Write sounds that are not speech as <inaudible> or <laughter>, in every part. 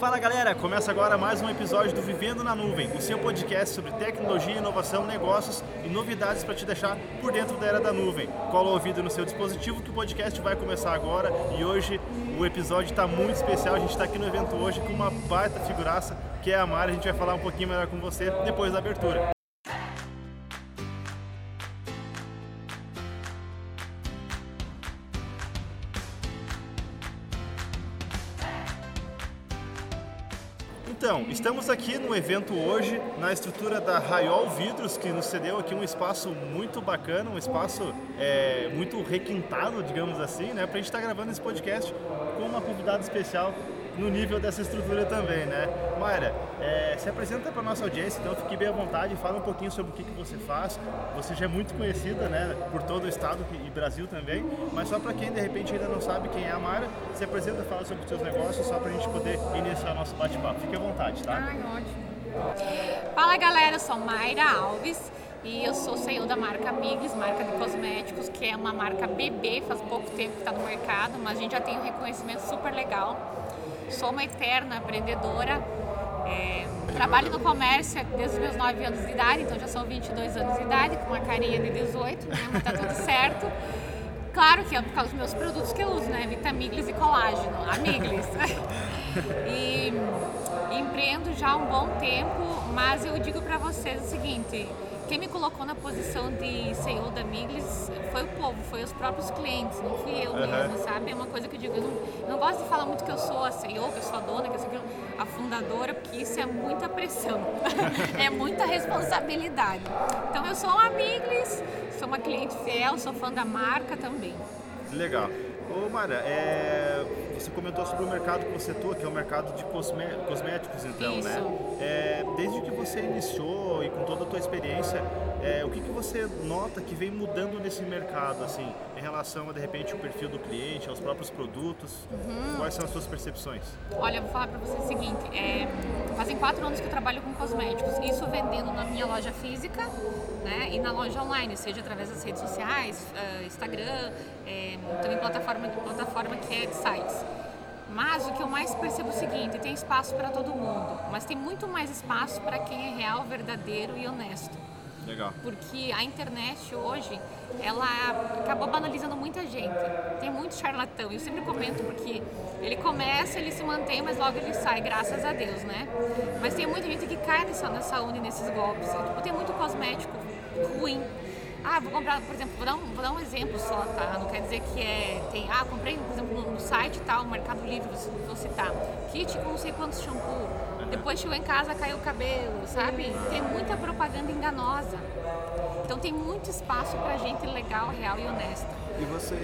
Fala galera, começa agora mais um episódio do Vivendo na Nuvem, o seu podcast sobre tecnologia, inovação, negócios e novidades para te deixar por dentro da era da nuvem. Cola o ouvido no seu dispositivo que o podcast vai começar agora e hoje o episódio está muito especial. A gente está aqui no evento hoje com uma baita figuraça que é a Mari. A gente vai falar um pouquinho melhor com você depois da abertura. Então, estamos aqui no evento hoje, na estrutura da Raiol Vidros, que nos cedeu aqui um espaço muito bacana, um espaço é, muito requintado, digamos assim, né? Pra gente estar tá gravando esse podcast com uma convidada especial no nível dessa estrutura também, né? Mayra, é, se apresenta para nossa audiência, então fique bem à vontade, fala um pouquinho sobre o que, que você faz. Você já é muito conhecida, né, por todo o estado e Brasil também, mas só para quem de repente ainda não sabe quem é a Mayra, se apresenta, fala sobre os seus negócios, só para a gente poder iniciar nosso bate-papo. Fique à vontade, tá? Ai, ótimo. Fala galera, eu sou Mayra Alves e eu sou CEO da marca Miglis, marca de cosméticos, que é uma marca bebê, faz pouco tempo que está no mercado, mas a gente já tem um reconhecimento super legal. Sou uma eterna empreendedora. É, trabalho no comércio desde os meus 9 anos de idade, então já são 22 anos de idade, com uma carinha de 18, né? tá tudo certo. Claro que é por causa dos meus produtos que eu uso, né? Vitamiglis e colágeno, amiglis. <laughs> e empreendo já há um bom tempo, mas eu digo para vocês o seguinte, quem me colocou na posição de CEO da Miglis foi o povo, foi os próprios clientes, não fui eu mesmo, uhum. sabe? É uma coisa que eu digo, eu não, eu não, gosto de falar muito que eu sou a CEO, que eu sou a dona, que eu sou a fundadora, porque isso é muita pressão, <laughs> é muita responsabilidade. Então eu sou uma Miglis, sou uma cliente fiel, sou fã da marca também. Legal. Ô Mara, é, você comentou sobre o mercado que você atua, que é o mercado de cosmé cosméticos, então, né? Isso. né? É, desde que você iniciou e com toda a tua experiência, é, o que, que você nota que vem mudando nesse mercado, assim, em relação a, de repente, o perfil do cliente, aos próprios produtos? Uhum. Quais são as suas percepções? Olha, eu vou falar para você o seguinte, é, fazem quatro anos que eu trabalho com cosméticos, isso vendendo na minha loja física, né, e na loja online, seja através das redes sociais, uh, Instagram, é, também plataforma, plataforma que é de sites. Mas o que eu mais percebo é o seguinte, tem espaço para todo mundo, mas tem muito mais espaço para quem é real, verdadeiro e honesto. Legal. Porque a internet hoje, ela acabou banalizando muita gente. Tem muito charlatão. Eu sempre comento porque ele começa, ele se mantém, mas logo ele sai, graças a Deus, né? Mas tem muita gente que cai nessa, nessa onda e nesses golpes. Tipo, tem muito cosmético ruim. Ah, vou comprar, por exemplo, vou dar, um, vou dar um exemplo só, tá? Não quer dizer que é. Tem, ah, comprei, por exemplo, no, site tal, no Mercado Livre, vou citar. Kit com não sei quantos shampoo. Depois chegou em casa, caiu o cabelo, sabe? Tem muita propaganda enganosa. Então tem muito espaço pra gente legal, real e honesta. E você,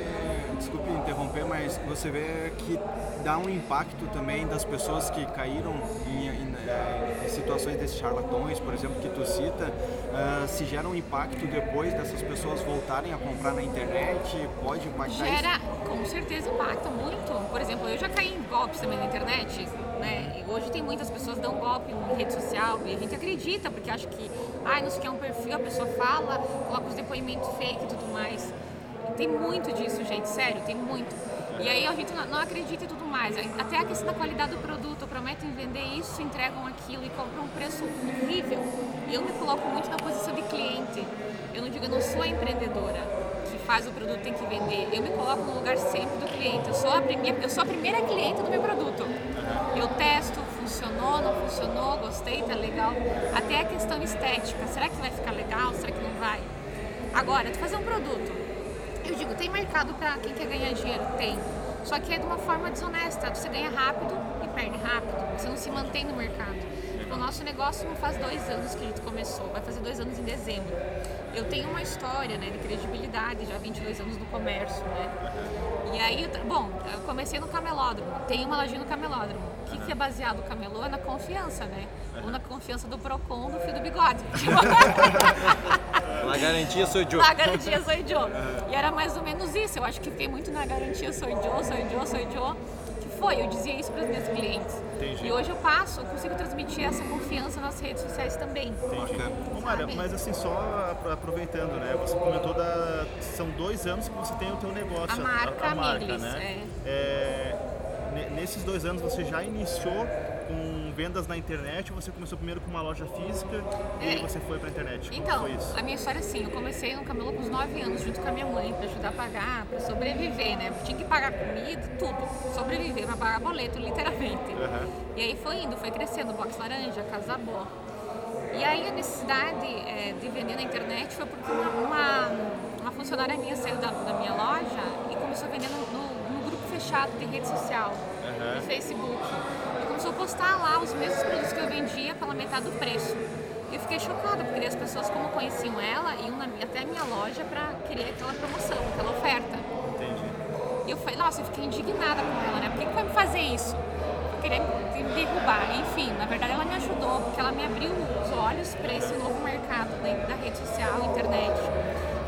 desculpe interromper, mas você vê que dá um impacto também das pessoas que caíram em, em, eh, em situações desses charlatões, por exemplo, que tu cita, uh, se gera um impacto depois dessas pessoas voltarem a comprar na internet, pode impactar Gera, isso? com certeza impacta muito. Por exemplo, eu já caí em golpes também na internet, né? Hoje tem muitas pessoas que dão golpe em rede social e a gente acredita, porque acha que, ah, não sei o que é um perfil, a pessoa fala, coloca os depoimentos fake e tudo mais. Tem muito disso, gente, sério, tem muito. E aí a gente não acredita e tudo mais. Até a questão da qualidade do produto, prometem vender isso, entregam aquilo e cobram um preço horrível. E eu me coloco muito na posição de cliente. Eu não digo, eu não sou a empreendedora que faz o produto tem que vender. Eu me coloco no lugar sempre do cliente. Eu sou a primeira, eu sou a primeira cliente do meu produto. Eu testo, funcionou, não funcionou, gostei, tá legal. Até a questão estética. Será que vai ficar legal? Será que não vai? Agora, tu fazer um produto eu digo, tem mercado para quem quer ganhar dinheiro? Tem. Só que é de uma forma desonesta. Você ganha rápido e perde rápido. Você não se mantém no mercado. O nosso negócio não faz dois anos que a gente começou, vai fazer dois anos em dezembro. Eu tenho uma história né, de credibilidade, já 22 anos no comércio, né? E aí, bom, eu comecei no camelódromo, tem uma lojinha no camelódromo. O que, que é baseado o camelô? É na confiança, né? Ou na confiança do Procon, do fio do bigode. Na garantia sou Joe. Na garantia sou Joe. E era mais ou menos isso. Eu acho que fiquei muito na garantia sou Joe, sou Joe, sou Joe. Que foi, eu dizia isso para os meus clientes. Entendi. E hoje eu passo, eu consigo transmitir essa confiança nas redes sociais também. Entendi. Mara, mas assim, só aproveitando, né? Você comentou da. São dois anos que você tem o teu negócio. A marca, a, a marca Miglis, né? É. É, nesses dois anos você já iniciou com vendas na internet ou você começou primeiro com uma loja física e aí É. você foi pra internet? Como Então, a minha história é assim, eu comecei no Camelo com uns 9 anos junto com a minha mãe pra ajudar a pagar, pra sobreviver, né? Tinha que pagar comida, tudo, sobreviver, pra pagar boleto, literalmente. Aham. E aí foi indo, foi crescendo, box laranja, casa boa. E aí a necessidade é, de vender na internet foi porque uma, uma, uma funcionária minha saiu da, da minha loja e começou a vender no, no- no grupo fechado de rede social, Aham. no Facebook. Começou a postar lá os mesmos produtos que eu vendia pela metade do preço. E eu fiquei chocada, porque as pessoas, como conheciam ela, iam na, até a minha loja para querer aquela promoção, aquela oferta. Entendi. E eu falei, nossa, eu fiquei indignada com ela, né? Por que, que vai me fazer isso? Eu queria me derrubar. Enfim, na verdade ela me ajudou, porque ela me abriu os olhos para esse novo mercado da, da rede social, internet.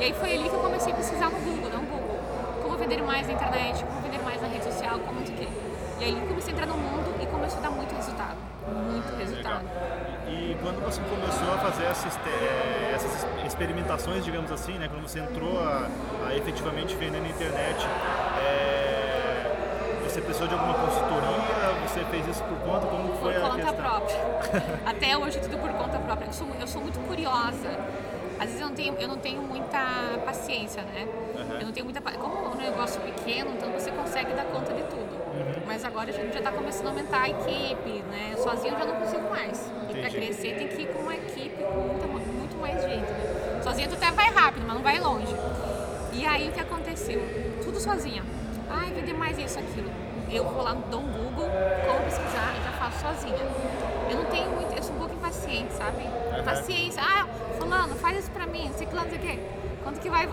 E aí foi ali que eu comecei a pesquisar no Google, não Google. Como vender mais na internet, como vender mais na rede social, como isso aqui. E aí comecei a entrar no mundo e começou a dar muito resultado. Muito Legal. resultado. E quando você começou a fazer essas, eh, essas experimentações, digamos assim, né? Quando você entrou a, a efetivamente vender na internet, eh, você precisou de alguma consultoria? Você fez isso por conta? Como que Por foi a conta questão? própria. <laughs> Até hoje tudo por conta própria. Eu sou, eu sou muito curiosa. Às vezes eu não tenho, eu não tenho muita paciência, né? Aham. Eu não tenho muita Como é um negócio pequeno, então você consegue dar conta de tudo. Uhum. Mas agora a gente já está começando a aumentar a equipe, né? Sozinho eu já não consigo mais. E para crescer tem que ir com uma equipe com muita, muito mais gente, né? Sozinha tu até vai rápido, mas não vai longe. E aí o que aconteceu? Tudo sozinha. Ai, vender mais isso, aquilo. Eu vou lá, dou um Google, como pesquisar, e já faço sozinha. Eu não tenho muito, eu sou um pouco impaciente, sabe? Paciência. Ah, fulano, faz isso pra mim, sei que lá, não sei o quê. Quanto que vai?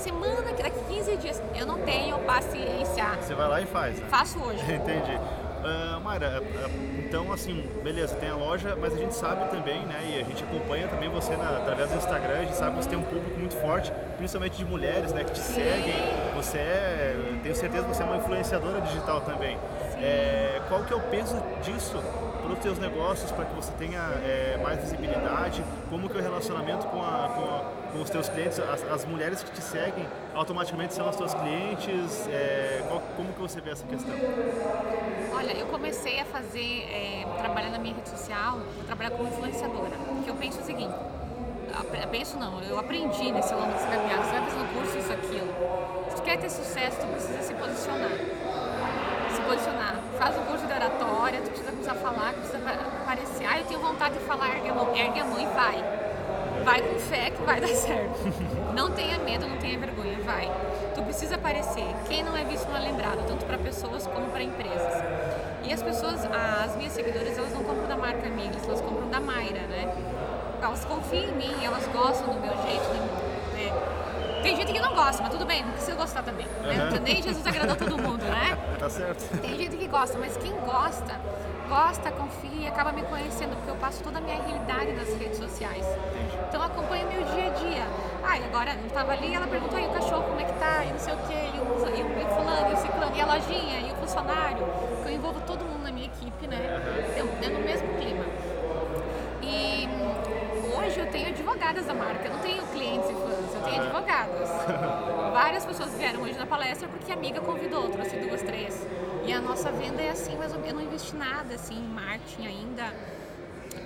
Semana, daqui 15 dias. Eu não tenho paciência. Você vai lá e faz, né? Faço hoje. <laughs> Entendi. Ah, Mayra, ah, então assim, beleza, tem a loja, mas a gente sabe também, né, e a gente acompanha também você na- através do Instagram, a gente sabe que você tem um público muito forte, principalmente de mulheres, né, que te seguem. Você é, tenho certeza que você é uma influenciadora digital também. É, qual que é o peso disso para os teus negócios, para que você tenha é, mais visibilidade? Como que é o relacionamento com, a- com a- com os teus clientes? As, as mulheres que te seguem automaticamente são as tuas clientes? É, qual- como que você vê essa questão? Olha, eu comecei a fazer, é, trabalhar na minha rede social, trabalhar como influenciadora. Porque eu penso o seguinte, penso não, eu aprendi nesse longo desse caminhada, você vai fazendo curso, isso, aquilo. Se quer ter sucesso, tu precisa se posicionar. Posicionar. Faz um curso de oratória, tu precisa começar a falar, precisa pa- aparecer. Ah, eu tenho vontade de falar, ergue a mão, ergue a mão e vai. Vai com fé que vai <laughs> dar certo. Não tenha medo, não tenha vergonha, vai. Tu precisa aparecer. Quem não é visto não é lembrado, tanto para pessoas como para empresas. E as pessoas, as minhas seguidoras, elas não compram da marca Miglis, elas compram da Mayra, né? Elas confiam em mim, elas gostam do meu jeito, né? Tem gente que não gosta, mas tudo bem, não precisa gostar também. Né? Uhum. Nem Jesus agradou todo mundo, né? <laughs> Tá certo. Tem gente que gosta, mas quem gosta, gosta, confia e acaba me conhecendo, porque eu passo toda a minha realidade nas redes sociais. Então acompanha meu dia a dia. Ah, e agora eu tava ali e ela perguntou, e o cachorro como é que tá? E não sei o quê, e o, e o, e o fulano, e o ciclano, e a lojinha, e o funcionário. Porque eu envolvo todo mundo na minha equipe, né? Então, é no mesmo clima. Tenho advogadas da marca, eu não tenho clientes e fãs, eu tenho advogadas. <laughs> Várias pessoas vieram hoje na palestra porque a amiga convidou, trouxe duas, três. E a nossa venda é assim, mas eu não investi nada assim, em marketing ainda,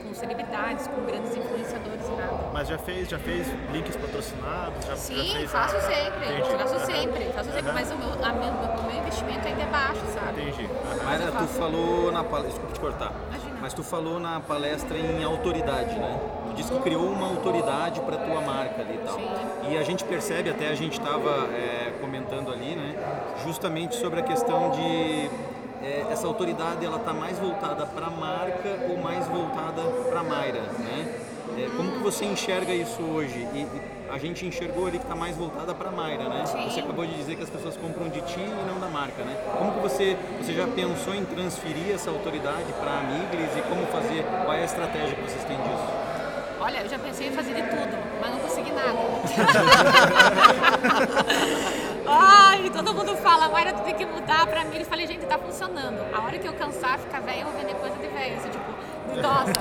com celebridades, com grandes influenciadores e nada. Mas já fez, já fez links patrocinados? Já, já Sim, fez faço a- sempre, Entendi. faço sempre, faço sempre, Aham. mas o meu, a meu, o meu investimento ainda é baixo, sabe? Entendi. Aham. Mayra, eu tu faço. falou na palestra, desculpa te cortar, Imagina. mas tu falou na palestra em autoridade, né? Disse que criou uma autoridade para tua marca ali e tal. Sim. E a gente percebe, até a gente estava comentando ali, né? Justamente sobre a questão de é, essa autoridade, ela tá mais voltada para a marca ou mais voltada para a Mayra, né? É, como que você enxerga isso hoje? E, e a gente enxergou ali que está mais voltada para a Mayra, né? Sim. Você acabou de dizer que as pessoas compram de ti e não da marca, né? Como que você, você já pensou em transferir essa autoridade para a Miglis e como fazer? Qual é a estratégia que vocês têm disso? Olha, eu já pensei em fazer de tudo, mas não consegui nada. <laughs> Ai, todo mundo fala, Mayra, tu tem que mudar pra mim. Eu falei, gente, tá funcionando. A hora que eu cansar, ficar velha, eu vou vender coisa de velha, assim, tipo, de idosa.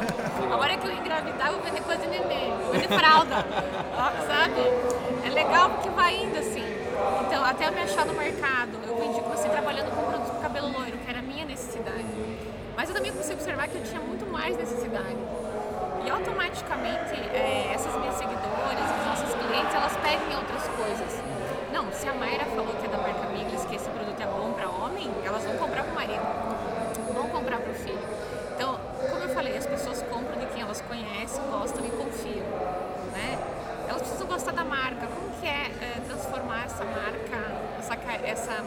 A hora que eu engravidar, eu vou vender coisa de neném, vou vender fralda, sabe? É legal porque vai indo, assim. Então, até eu me achar no mercado, eu vendi, comecei trabalhando com produtos com cabelo loiro, que era a minha necessidade. Mas eu também comecei a observar que eu tinha muito mais necessidade. E automaticamente é, essas minhas seguidoras, as nossas clientes, elas pedem outras coisas. Não, se a Mayra falou que é da marca Miglis, que esse produto é bom para homem, elas vão comprar para o marido, vão comprar para o filho. Então, como eu falei, as pessoas compram de quem elas conhecem, gostam e confiam. Né? Elas precisam gostar da marca. Como que é, é transformar essa marca, essa, essa,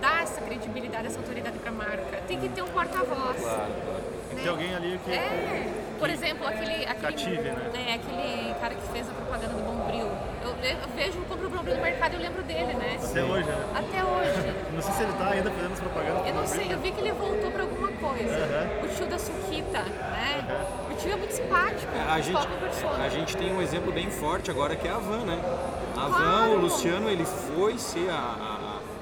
dar essa credibilidade, essa autoridade para a marca? Tem que ter um porta-voz. Claro, claro. Tem que ter alguém ali que. É, por exemplo, aquele. aquele Cative, né? É, aquele cara que fez a propaganda do Bombril. Eu, eu vejo, compro o Bombril no mercado e eu lembro dele, né? Até hoje, né? Até hoje. <laughs> Não sei se ele tá ainda fazendo essa propaganda. Eu não sei, eu vi que ele voltou pra alguma coisa. Uhum. O tio da Suquita, né? O tio é muito simpático. A gente, a gente tem um exemplo bem forte agora que é a Van, né? A Van, Claro. o Luciano, ele foi ser a,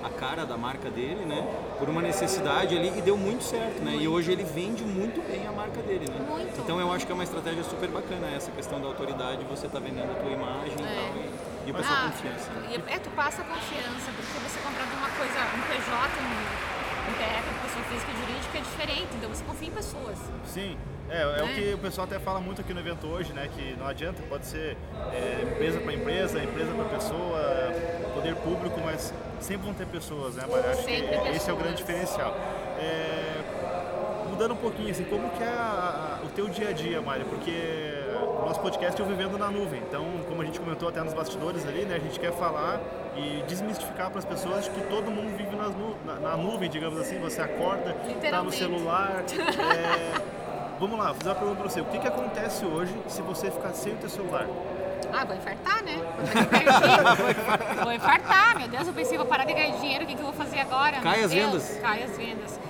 a, cara da marca dele, né? Por uma necessidade ali e deu muito certo, né? E hoje ele vende muito bem a marca dele, né? Muito. Então eu acho que é uma estratégia super bacana essa questão da autoridade, você tá vendendo a tua imagem e É. tal. E, e o pessoal Ah, confiança. né? e- É, tu passa confiança, porque você comprar de uma coisa, um PJ, um, PF, pessoa física e jurídica, é diferente. Então você confia em pessoas. Sim. É, é o Né? que o pessoal até fala muito aqui no evento hoje, né? Que não adianta, pode ser é, empresa para empresa, empresa para pessoa, poder público, mas sempre vão ter pessoas, né? Mas acho Sempre que esse é o grande pessoas. diferencial. É, mudando um pouquinho, assim, como que é a- a- o teu dia a dia, Mário? Porque o nosso podcast é o Vivendo na Nuvem. Então, como a gente comentou até nos bastidores ali, né? A gente quer falar e desmistificar para as pessoas que todo mundo vive nas nu- na, na nuvem, digamos assim. Você acorda, tá no celular. <laughs> é, Vamos lá, vou fazer uma pergunta pra você. O que, que acontece hoje se você ficar sem o teu celular? Ah, vou infartar, né? Vou. <laughs> Vou infartar, meu Deus, eu pensei, vou parar de ganhar dinheiro, o que, que eu vou fazer agora? Cai Meu as Deus, vendas. Cai as vendas.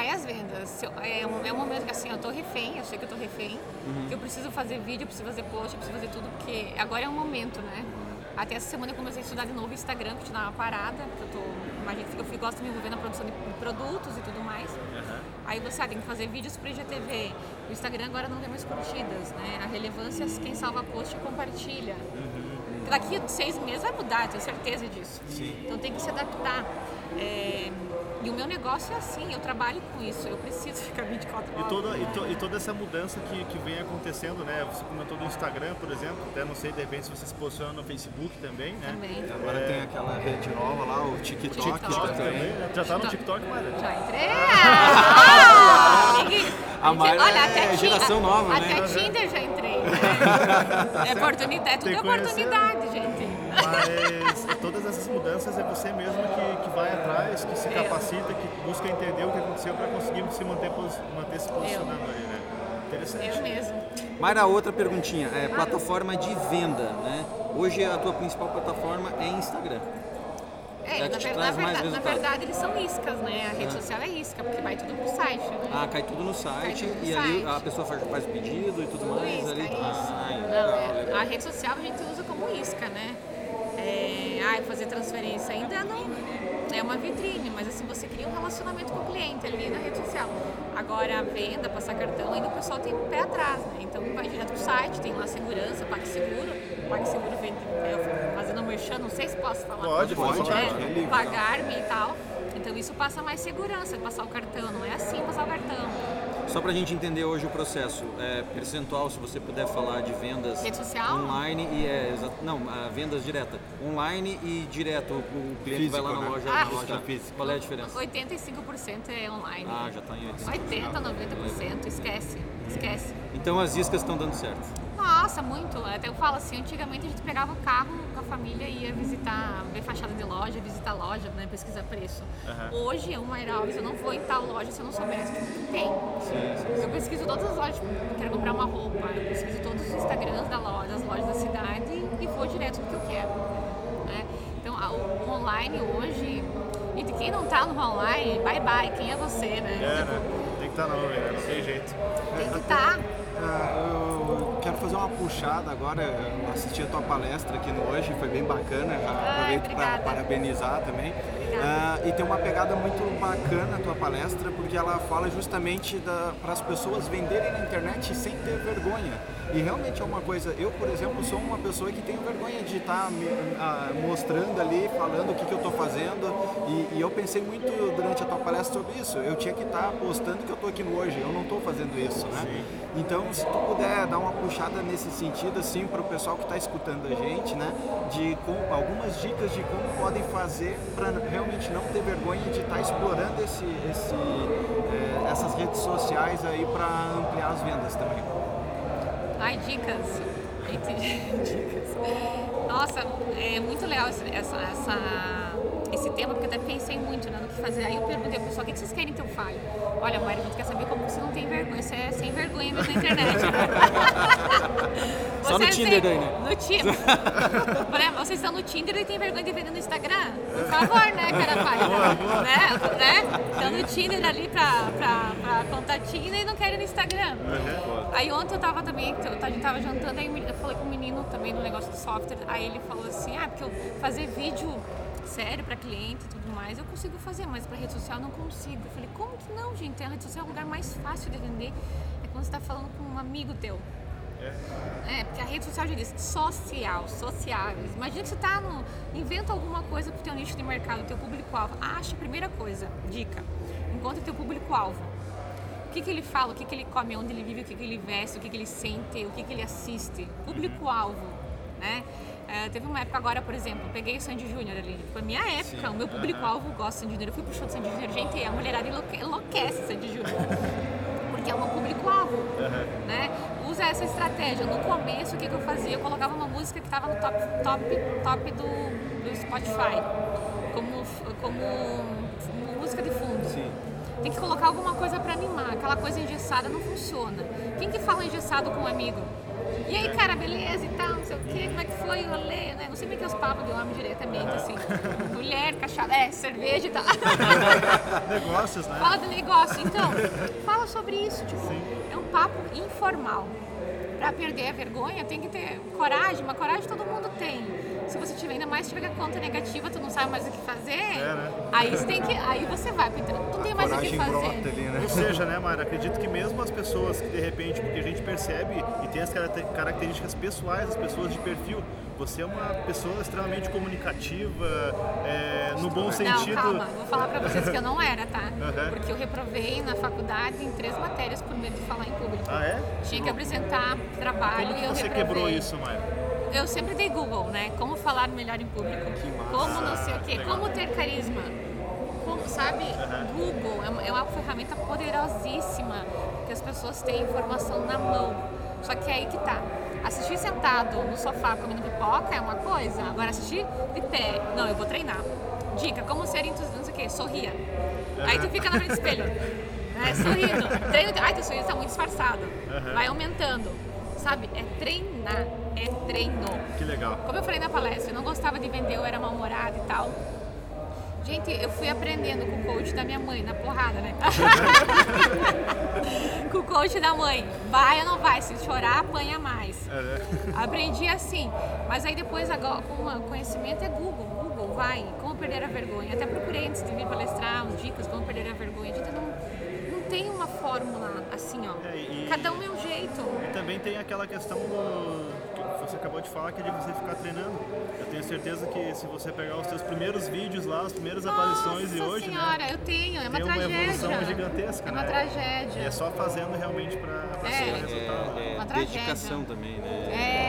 Cai as vendas. Eu- É um, é um momento que assim, eu tô refém, eu sei que eu tô refém, que eu preciso fazer vídeo, eu preciso fazer post, eu preciso fazer tudo, porque agora é um momento, né? Até essa semana eu comecei a estudar de novo Instagram, que eu tinha uma parada, que eu tô. Imagina que eu fui- gosto de me envolver na produção de produtos e tudo mais. Aí você ah, tem que fazer vídeos para IGTV. O Instagram agora não tem mais curtidas, né? A relevância, quem salva post compartilha. Daqui a seis meses vai mudar, tenho certeza disso. Então tem que se adaptar. É, E o meu negócio é assim, eu trabalho com isso, eu preciso ficar 24 E horas. toda, e, to- e toda essa mudança que, que vem acontecendo, né? Você comentou do Instagram, por exemplo, até não sei, de repente, se você se posiciona no Facebook também, né? Também. Agora tem aquela rede nova lá, o TikTok, TikTok também, também. Já tá no TikTok. Mara? Já entrei? Ah! A Mayra Olha, é até Ti- geração nova, até né? Tinder já entrei. né? <laughs> É oportunidade, tudo é oportunidade, gente. Mas todas essas mudanças é você mesmo que, que vai atrás, que se É. capacita, que busca entender o que aconteceu para conseguir se manter, manter se posicionando ali, né? Interessante. Eu mesmo. Mayra, outra perguntinha. É, plataforma de venda, né? Hoje a tua principal plataforma é Instagram. É, Já na, ver- na verdade, na verdade eles são iscas, né? A rede social é isca, porque vai tudo pro site. Né? Ah, cai tudo no site tudo no e ali site. a pessoa faz, faz o pedido e tudo Tudo mais. isca, ali. é isso. Ah, Não, legal, é, legal. a rede social a gente usa como isca, né? É, ai, fazer transferência ainda não é uma vitrine, mas assim você cria um relacionamento com o cliente ali na rede social. Agora a venda, passar cartão, ainda o pessoal tem um pé atrás, né? Então vai direto pro site, tem lá segurança, PagSeguro, PagSeguro vende, eu fazendo merchan, não sei se posso falar. Pode, pode, pode, É, é pagar-me e tal. Então isso passa mais segurança, passar o cartão, não é assim passar o cartão. Só pra gente entender hoje o processo, é, percentual, se você puder falar de vendas Rede social? online e é, não, ah, vendas direta, online e direto, o, o cliente vai lá na Físico, loja, né? Ah, na loja físico. Qual é a diferença? 85% é online. Ah, já tá em 80. 80, 90%, esquece, esquece. Então as iscas estão dando certo. Nossa, muito. Até eu falo assim, antigamente a gente pegava o carro com a família e ia visitar, ver fachada de loja, visitar loja, né, pesquisar preço. Hoje, eu, Mayra Alves, eu não vou em tal loja se eu não soubesse que tem. Eu pesquiso todas as lojas, tipo, eu quero comprar uma roupa, eu pesquiso todos os Instagrams da loja, as lojas da cidade e vou direto no que eu quero. né? Então, o online hoje, e de quem não tá no online, bye bye, quem é você, né? É, né? Tem que estar na nuvem, né? Não tem jeito. Tem que estar. <laughs> Ah, eu quero fazer uma puxada agora, eu assisti a tua palestra aqui no hoje, foi bem bacana, aproveito para parabenizar também. Ah, e tem uma pegada muito bacana a tua palestra, porque ela fala justamente para as pessoas venderem na internet sem ter vergonha. E realmente é uma coisa, eu por exemplo sou uma pessoa que tenho vergonha de estar me ah, mostrando ali, falando o que, que eu estou fazendo, e, e eu pensei muito durante a tua palestra sobre isso, eu tinha que estar postando que eu estou aqui no hoje, eu não estou fazendo isso, né? Então se tu puder dar uma puxada nesse sentido assim para o pessoal que está escutando a gente, né? De com, algumas dicas de como podem fazer para realmente não ter vergonha de estar explorando esse, esse, eh, essas redes sociais aí para ampliar as vendas também. Ai, dicas. <laughs> Dicas. Nossa, é muito legal essa, essa- esse tema, porque eu até pensei muito né, no que fazer. Aí eu perguntei ao pessoal, o que vocês querem que eu fale? Olha, Mário, a gente quer saber como você não tem vergonha. Você é sem vergonha mesmo na internet. <laughs> Só no é Tinder sem- né? No Tinder. Por exemplo, vocês estão no Tinder e tem vergonha de vender no Instagram? Por favor, né, cara pai? Né? né? Estão no Tinder ali pra, pra, pra contatina e não querem no Instagram. Aí ontem eu tava também, a gente tava jantando, aí eu falei com o menino também no negócio do software, aí ele falou assim, ah, porque eu fazer vídeo sério pra cliente e tudo mais, eu consigo fazer, mas pra rede social não consigo. Eu falei, como que não, gente? A rede social é o lugar mais fácil de vender, é quando você tá falando com um amigo teu. É, porque a rede social já diz social, sociáveis. Imagina que você tá no. Inventa alguma coisa pro teu nicho de mercado, teu público-alvo. Acha, primeira coisa, dica. Encontre teu público-alvo. O que, que ele fala, o que, que ele come, onde ele vive, o que, que ele veste, o que, que ele sente, o que, que ele assiste. Público-alvo, né? É, teve uma época agora, por exemplo, eu peguei o Sandy Júnior ali. Foi minha época, o meu público-alvo gosta de Sandy Júnior. Eu fui pro show do Sandy Júnior. Gente, a mulherada enlouque- enlouquece Sandy Júnior. Porque é o meu público-alvo, né? Usa essa estratégia. No começo, o que, que eu fazia? Eu colocava uma música que estava no top, top, top do, do Spotify, como, como música de fundo. Sim. Tem que colocar alguma coisa pra animar. Aquela coisa engessada não funciona. Quem que fala engessado com um amigo? E aí, cara, beleza e tal, não sei o quê, como é que foi o rolê, né? Não sei é que é os papos de homem diretamente, assim. Mulher, cachaça, é, cerveja e tal. <laughs> Negócios, né? Fala do negócio, então. Fala sobre isso, tipo, é um papo informal. Pra perder a vergonha, tem que ter coragem, mas coragem todo mundo tem. Se você tiver ainda mais tiver a conta negativa, tu não sabe mais o que fazer, né? aí você tem que. Aí você vai internet, tu não tem mais o que fazer. ali, né? Ou seja, né, Mara, acredito que mesmo as pessoas que de repente, porque a gente percebe e tem as caracter- características pessoais das pessoas de perfil, você é uma pessoa extremamente comunicativa, é, no bom sentido. Não, calma, vou falar pra vocês que eu não era, tá? Aham. Porque eu reprovei na faculdade em três matérias por medo de falar em público. Ah, é? Tinha que apresentar trabalho Como e eu você reprovei. quebrou isso, Mara? Eu sempre dei Google, né? Como falar melhor em público, como não sei o quê, como ter carisma. Como, sabe? Google é uma, é uma ferramenta poderosíssima que as pessoas têm informação na mão. Só que é aí que tá. Assistir sentado no sofá comendo pipoca é uma coisa, agora assistir de pé, não, eu vou treinar. Dica, como ser entusiasta, não sei o quê, sorria. Aí tu fica na frente do espelho, né, <laughs> sorrindo. Treino, ai, teu sorriso tá muito disfarçado. Vai aumentando, sabe? É treinar, é treino. Que legal. Como eu falei na palestra, eu não gostava de vender, eu era mal-humorada e tal. Gente, eu fui aprendendo com o coach da minha mãe, na porrada, né? <laughs> com o coach da mãe. Vai ou não vai? Se chorar, apanha mais. É, né? <laughs> Aprendi assim. Mas aí depois, agora, com o conhecimento, é Google. Google, vai. Como perder a vergonha. Até procurei antes de vir palestrar as dicas, como perder a vergonha. A gente não, não tem uma fórmula assim, ó. É, e- Cada um é um jeito. E também tem aquela questão do você acabou de falar, que é de você ficar treinando. Eu tenho certeza que se você pegar os seus primeiros vídeos lá, as primeiras aparições e Nossa hoje, senhora, né? eu tenho, é uma Tem uma tragédia. evolução gigantesca, É uma né? tragédia. E é só fazendo realmente pra, pra É. ser o resultado. É, é Uma tragédia. dedicação também, né? É,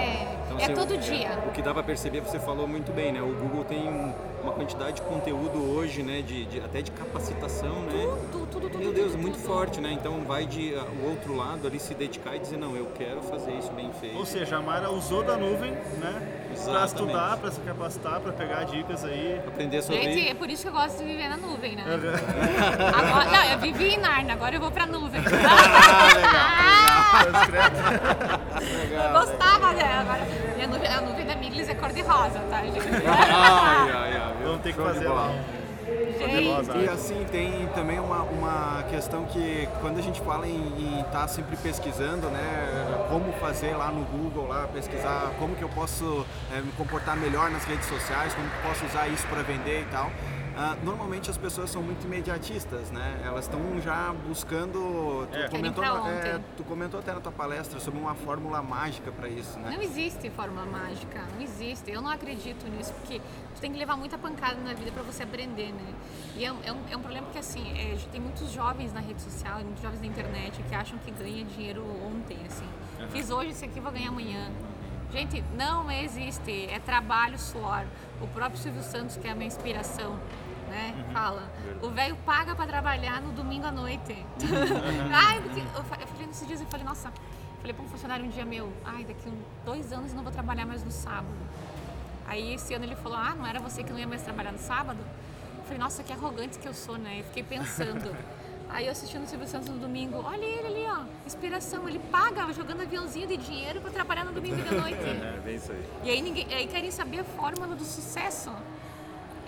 é assim, todo dia. O que dá pra perceber, você falou muito bem, né? O Google tem um- uma quantidade de conteúdo hoje, né? De, de- até de capacitação, né? Tudo, tudo, tudo. Meu Deus, tudo, muito tudo. forte, né? Então vai de ah, o outro lado ali se dedicar e dizer, não, eu quero fazer isso bem feito. Ou seja, a Mara usou da nuvem, né? Pra Exatamente. estudar, pra se capacitar, pra pegar dicas aí. Aprender sobre Gente, é por isso que eu gosto de viver na nuvem, né? <laughs> Agora, não, eu vivi em Narnia, agora eu vou pra nuvem. <laughs> <laughs> eu gostava dela. Agora, minha nuvem, a nuvem da Miglis é cor-de-rosa, tá, gente? Ai, ai, ai, viu? Vamos ter que fazer lá Poderosa. E assim, tem também uma, uma questão que quando a gente fala em estar sempre pesquisando, né, como fazer lá no Google, lá pesquisar como que eu posso é, me comportar melhor nas redes sociais, como que eu posso usar isso para vender e tal. Ah, normalmente as pessoas são muito imediatistas, né? Elas estão já buscando. Tu, É. comentou, é, tu comentou até na tua palestra sobre uma fórmula mágica para isso, né? Não existe fórmula mágica, não existe. Eu não acredito nisso, porque tu tem que levar muita pancada na vida para você aprender, né? E é, um- é um, é um problema porque, assim, é, tem muitos jovens na rede social, muitos jovens na internet que acham que ganha dinheiro ontem, assim. Fiz hoje isso aqui, vou ganhar amanhã. Gente, não existe. É trabalho, suor. O próprio Silvio Santos, que é a minha inspiração, né? Fala. O velho paga para trabalhar no domingo à noite. <laughs> Ai, porque eu fa- eu falei nesses dias, eu falei, nossa, falei para um funcionário um dia meu, ai, daqui um, dois anos eu não vou trabalhar mais no sábado. Aí esse ano ele falou, ah, não era você que não ia mais trabalhar no sábado? Eu falei, nossa, que arrogante que eu sou, né? Eu fiquei pensando. <laughs> Aí eu assistindo o Silvio Santos no domingo, olha ele ali, ó, inspiração, ele paga jogando aviãozinho de dinheiro para trabalhar no domingo de noite. <laughs> É, bem isso aí. E aí, ninguém, aí querem saber a fórmula do sucesso.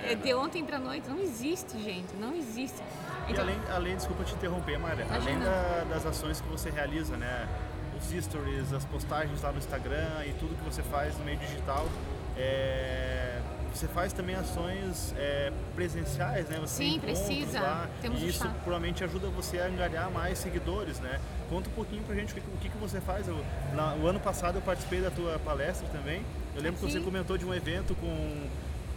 É, de ontem pra noite. Não existe, gente. Não existe. E Então, além, além, desculpa te interromper, Maria, além da- das ações que você realiza, né? Os stories, as postagens lá no Instagram e tudo que você faz no meio digital, é, você faz também ações é, presenciais, né? Você Sim, precisa. Lá, Temos e isso provavelmente ajuda você a angariar mais seguidores, né? Conta um pouquinho pra gente o que, o que, que você faz. Eu, na- o ano passado eu participei da tua palestra também. Eu lembro que você comentou de um evento com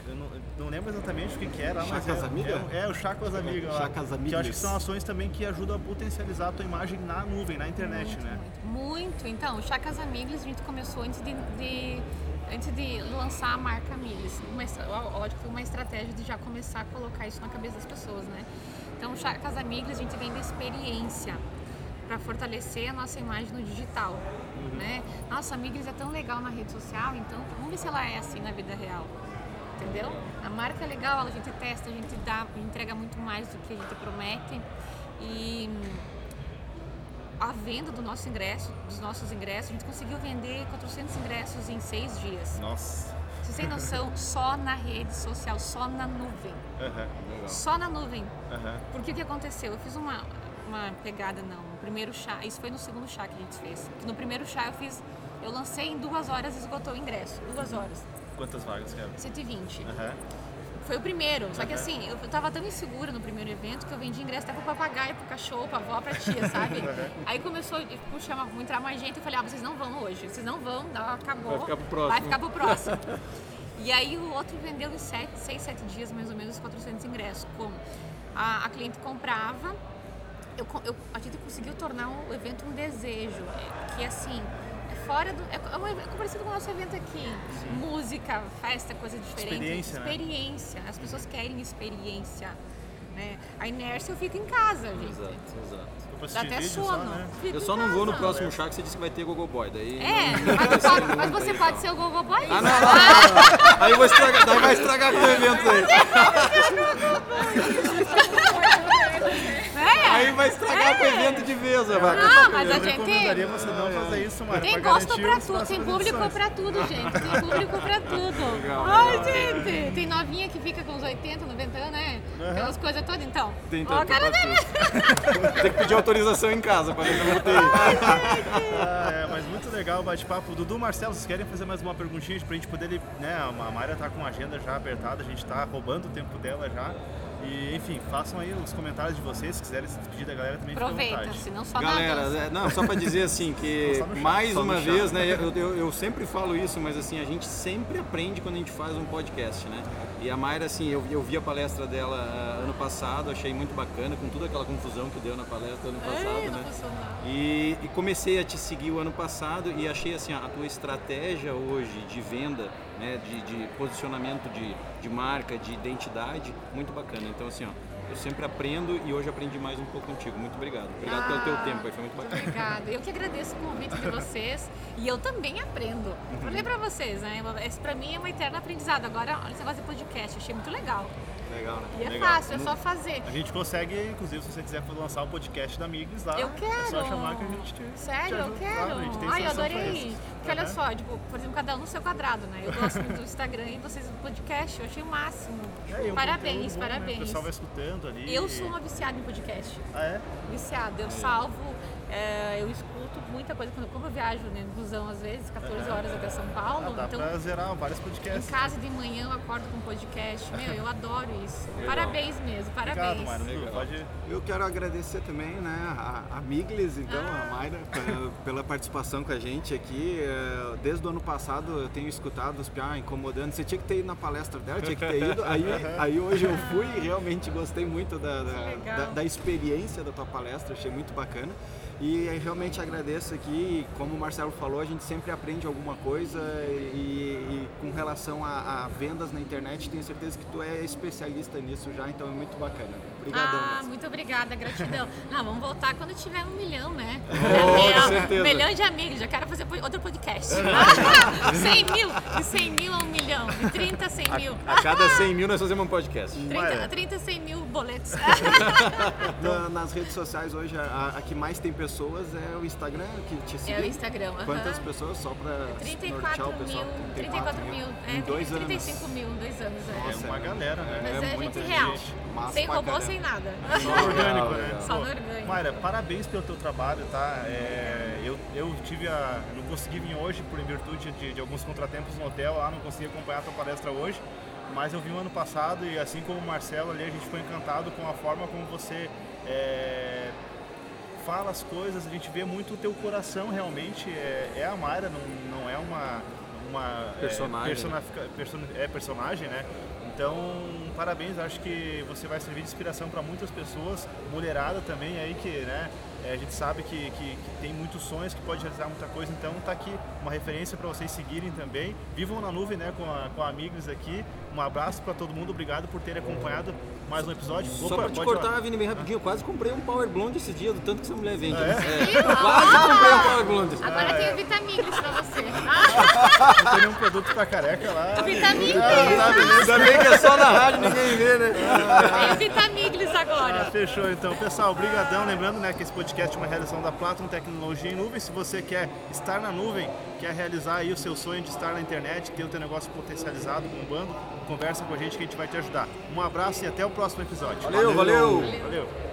eu não, não lembro exatamente o que, que era, mas Chacas é, Amiga? é, é o Chacas Amiga. lá. Chacas Que eu acho Amigas. que são ações também que ajudam a potencializar a tua imagem na nuvem, na internet, muito, né? muito, muito. Então, o Chacas Amigos a gente começou antes de, de- antes de lançar a marca Amigos. Uma, estra- ó, lógico, foi uma estratégia de já começar a colocar isso na cabeça das pessoas, né? Então, o Chacas Amigos a gente vem da experiência para fortalecer a nossa imagem no digital, Uhum. né? Nossa, a é tão legal na rede social, então vamos ver se ela é assim na vida real. Entendeu? A marca é legal, a gente testa, a gente dá, entrega muito mais do que a gente promete. E a venda do nosso ingresso, dos nossos ingressos, a gente conseguiu vender 400 ingressos em seis dias. Nossa. Vocês têm noção? <laughs> Só na rede social, só na nuvem. Só na nuvem. Porque o que aconteceu? Eu fiz uma, uma pegada, não, no primeiro chá, isso foi no segundo chá que a gente fez. No primeiro chá eu fiz, eu lancei em duas horas e esgotou o ingresso. Duas horas. Quantas vagas, cara? 120. Aham. Foi o primeiro. Só que assim, eu tava tão insegura no primeiro evento que eu vendi ingresso até pro papagaio, pro cachorro, pra avó, pra tia, <laughs> sabe? Aí começou a puxar, uma- entrar mais gente. Eu falei, ah, vocês não vão hoje. Vocês não vão, acabou. Vai ficar pro próximo. Vai ficar pro próximo. e aí o outro vendeu em 6, 7 dias, mais ou menos, os 400 ingressos. Como? A, a cliente comprava, eu, eu- a gente conseguiu tornar o evento um desejo. Que assim, fora do. É, é é parecido com o nosso evento aqui. Música, festa, coisa diferente. Experiência, né? Experiência. As pessoas querem experiência. Né? A inércia eu fico em casa, gente. Exato, exato. Dá até sono. só, né? Eu só não vou no próximo chá que você disse que vai ter Gogo Boy. Daí É, não- mas, pode- mas você pode ser o Gogo Boy? Ah, não, não. Aí eu vou estragar, daí vai estragar com o evento aí. <laughs> É. Aí vai estragar com o evento de vez, ó, vai. Não, mas a Eu gente. recomendaria você não fazer isso, Mara, Tem gosto pra tudo, tem público edições. pra tudo, gente. Tem <laughs> público pra tudo. Legal, Ai, legal. gente, tem novinha que fica com uns 80, 90 anos, né? Aquelas coisas todas, então. Tem Ó, tanto cara dele. <laughs> Tem que pedir autorização em casa pra tem. Ah, é, mas muito legal o bate-papo. Dudu, Marcelo, vocês querem fazer mais uma perguntinha pra gente poder, né, a Mayra tá com a agenda já apertada, a gente tá roubando o tempo dela já. E, enfim, façam aí os comentários de vocês, se quiserem se despedir da galera também, Aproveita, vontade. senão só Galera, na é, não, só pra dizer assim que <laughs> mais uma vez, né, eu, eu, eu sempre falo isso, mas assim, a gente sempre aprende quando a gente faz um podcast, né? E a Mayra, assim, eu, eu vi a palestra dela ah, ano passado, achei muito bacana, com toda aquela confusão que deu na palestra ano passado, não né? E, e comecei a te seguir o ano passado e achei assim a tua estratégia hoje de venda, né, de, de posicionamento de, de marca, de identidade, muito bacana. Então assim, ó, eu sempre aprendo e hoje aprendi mais um pouco contigo. Muito obrigado. Obrigado pelo teu Ah, tempo, foi muito bacana. Obrigada. Eu que agradeço o convite de vocês e eu também aprendo. Falei pra vocês, né? Esse pra mim é um eterno aprendizado. Agora, olha esse negócio de podcast, achei muito legal. Legal, né? E é Legal. fácil, é só fazer. A gente consegue, inclusive, se você quiser lançar o podcast da Miglis lá, Eu é quero! só chamar que a gente te, Sério, te eu quero. Ai, eu adorei. Porque olha só, tipo, por exemplo, cada um no seu quadrado, né? Eu gosto muito do Instagram e vocês do podcast, eu achei o máximo. É, parabéns, bom, né? parabéns. O pessoal vai escutando ali. Eu sou uma viciada em podcast. Ah, é? Viciada. Eu salvo, é, eu escuto muita coisa. Quando, como eu viajo né, no busão, às vezes, 14 horas até São Paulo, Ah, dá então pra zerar vários em podcasts. casa de manhã eu acordo com podcast. Meu, eu adoro isso. Parabéns mesmo, parabéns. Obrigado, Mayra. Legal. Pode... Eu quero agradecer também né, a, a Miglis, então, a Mayra, pela, participação com a gente aqui. Eh, Desde o ano passado eu tenho escutado os Piá incomodando. Você tinha que ter ido na palestra dela, tinha que ter ido. Aí, <laughs> aí hoje eu fui e realmente gostei muito da, da, legal. da, da experiência da tua palestra, achei muito bacana. E realmente agradeço aqui, como o Marcelo falou, a gente sempre aprende alguma coisa e, e com relação a, a vendas na internet, tenho certeza que tu é especialista nisso já, então é muito bacana. Obrigadão. Ah, muito obrigada, gratidão. <laughs> Não, vamos voltar quando tiver um milhão, né? Oh, milhão, com certeza. Um milhão de amigos, já quero fazer outro podcast. <laughs> 100 mil, de 100 mil a um milhão, de 30 a 100 mil. A cada 100 mil nós fazemos um podcast. 30, 30 a 100 mil boletos. <laughs> Na- nas redes sociais hoje, a, a que mais tem pessoas é o Instagram, que te segue. É o Instagram, aham. Quantas pessoas? Só pra nortear 34 o pessoal. mil, 34 mil, é, Em dois anos. 35 mil em dois anos. É. É uma galera, né? Mas é, muita gente real. gente. Sem robô, caramba. Sem nada. Só no <laughs> orgânico, né? Só no orgânico. Mayra, parabéns pelo teu trabalho, tá? É, eu, eu tive a. Não consegui vir hoje por em virtude de, de alguns contratempos no hotel lá, não consegui acompanhar a tua palestra hoje. Mas eu vim o ano passado e assim como o Marcelo ali, a gente foi encantado com a forma como você é, fala as coisas, a gente vê muito o teu coração realmente. É, é a Mayra, não, não é uma. uma é, Personagem, personifica- person- é personagem, né? Então, parabéns, acho que você vai servir de inspiração para muitas pessoas, mulherada também aí que, né, é, a gente sabe que, que, que tem muitos sonhos, que pode realizar muita coisa, então tá aqui uma referência para vocês seguirem também. Vivam na nuvem, né, com a, com Amigos aqui. Um abraço para todo mundo, obrigado por terem acompanhado mais um episódio. Só Opa, pra te cortar, falar. Vini, bem rapidinho, eu quase comprei um Power Blonde esse dia, do tanto que essa mulher vende. Ah, é? É, quase comprei um Power Blonde. Agora tem o Vitamiglis pra você. <laughs> Tem nenhum produto para careca lá. Vitamiglis! Ainda bem que é só na rádio, ninguém vê, né? Tem o Vitamiglis Ah, agora. fechou então. Pessoal, brigadão. Lembrando né, que esse podcast é uma realização da Platon Tecnologia em Nuvem. Se você quer estar na nuvem, quer realizar aí o seu sonho de estar na internet, ter o teu negócio potencializado, bombando, conversa com a gente que a gente vai te ajudar. Um abraço e até o próximo episódio. Valeu, valeu. Valeu.